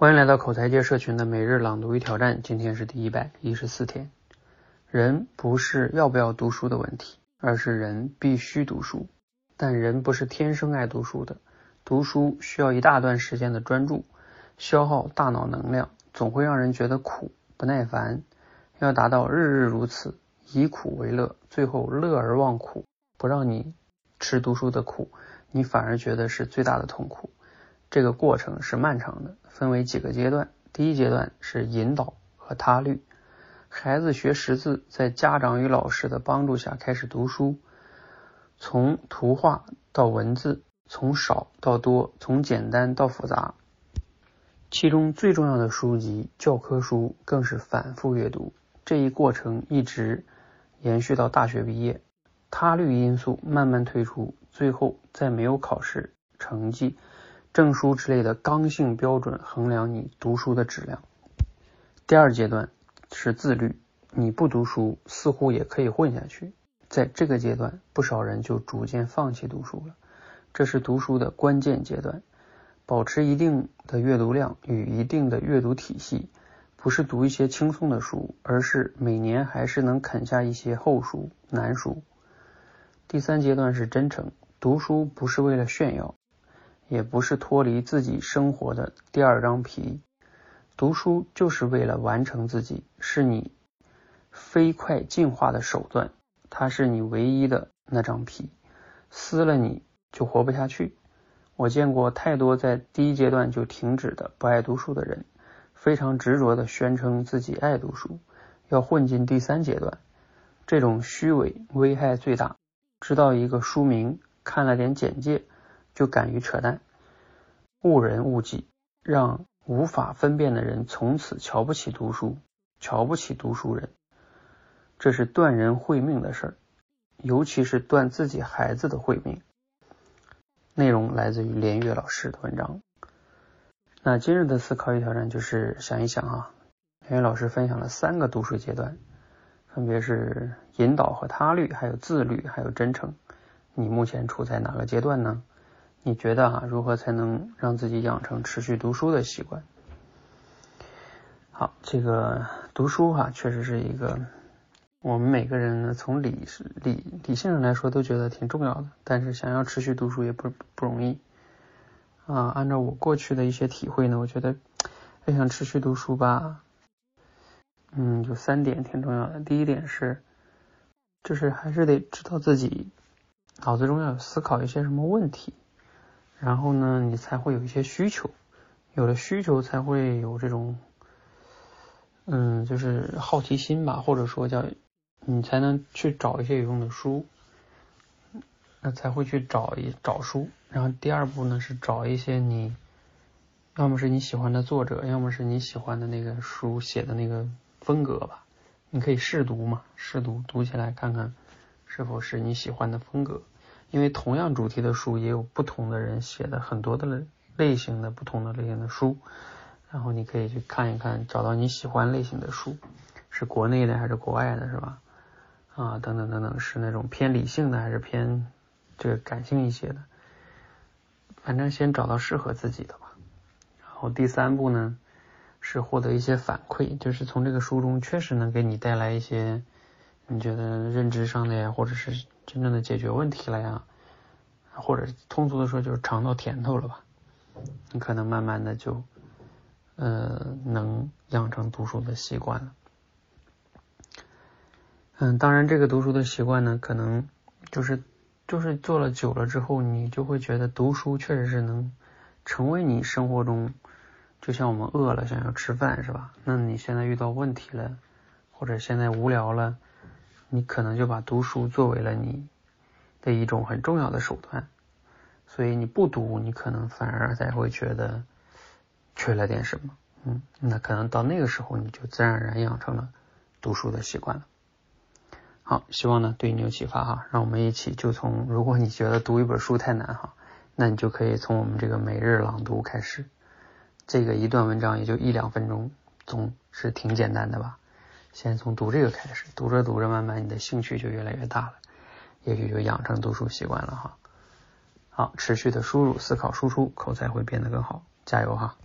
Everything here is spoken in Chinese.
欢迎来到口才界社群的每日朗读与挑战，今天是第一百一十四天。人不是要不要读书的问题，而是人必须读书。但人不是天生爱读书的，读书需要一大段时间的专注，消耗大脑能量，总会让人觉得苦、不耐烦。要达到日日如此，以苦为乐，最后乐而忘苦，不让你吃读书的苦，你反而觉得是最大的痛苦。这个过程是漫长的，分为几个阶段。第一阶段是引导和他律，孩子学识字，在家长与老师的帮助下开始读书，从图画到文字，从少到多，从简单到复杂。其中最重要的书籍教科书更是反复阅读，这一过程一直延续到大学毕业。他律因素慢慢退出，最后在没有考试成绩。证书之类的刚性标准衡量你读书的质量。第二阶段是自律，你不读书似乎也可以混下去。在这个阶段，不少人就逐渐放弃读书了。这是读书的关键阶段。保持一定的阅读量与一定的阅读体系，不是读一些轻松的书，而是每年还是能啃下一些厚书难书。第三阶段是真诚，读书不是为了炫耀。也不是脱离自己生活的第二张皮，读书就是为了完成自己，是你飞快进化的手段，它是你唯一的那张皮，撕了你就活不下去。我见过太多在第一阶段就停止的不爱读书的人，非常执着的宣称自己爱读书，要混进第三阶段，这种虚伪危害最大。知道一个书名，看了点简介。就敢于扯淡，误人误己，让无法分辨的人从此瞧不起读书，瞧不起读书人，这是断人慧命的事儿，尤其是断自己孩子的慧命。内容来自于连岳老师的文章。那今日的思考与挑战就是想一想啊，连岳老师分享了三个读书阶段，分别是引导和他律，还有自律，还有真诚。你目前处在哪个阶段呢？你觉得哈，如何才能让自己养成持续读书的习惯？好，这个读书哈，确实是一个我们每个人呢，从理理理性上来说都觉得挺重要的。但是想要持续读书也不不容易啊。按照我过去的一些体会呢，我觉得要想持续读书吧，嗯，有三点挺重要的。第一点是，就是还是得知道自己脑子中要思考一些什么问题。然后呢，你才会有一些需求，有了需求才会有这种，嗯，就是好奇心吧，或者说叫你才能去找一些有用的书，那才会去找一找书。然后第二步呢是找一些你，要么是你喜欢的作者，要么是你喜欢的那个书写的那个风格吧，你可以试读嘛，试读读起来看看是否是你喜欢的风格。因为同样主题的书，也有不同的人写的很多的类型的不同的类型的书，然后你可以去看一看，找到你喜欢类型的书，是国内的还是国外的，是吧？啊，等等等等，是那种偏理性的还是偏这个感性一些的？反正先找到适合自己的吧。然后第三步呢，是获得一些反馈，就是从这个书中确实能给你带来一些你觉得认知上的呀，或者是。真正的解决问题了呀，或者通俗的说就是尝到甜头了吧？你可能慢慢的就，呃，能养成读书的习惯了。嗯，当然这个读书的习惯呢，可能就是就是做了久了之后，你就会觉得读书确实是能成为你生活中，就像我们饿了想要吃饭是吧？那你现在遇到问题了，或者现在无聊了。你可能就把读书作为了你的一种很重要的手段，所以你不读，你可能反而才会觉得缺了点什么，嗯，那可能到那个时候你就自然而然养成了读书的习惯了。好，希望呢对你有启发哈，让我们一起就从如果你觉得读一本书太难哈，那你就可以从我们这个每日朗读开始，这个一段文章也就一两分钟，总是挺简单的吧。先从读这个开始，读着读着，慢慢你的兴趣就越来越大了，也许就养成读书习惯了哈。好，持续的输入、思考、输出，口才会变得更好，加油哈！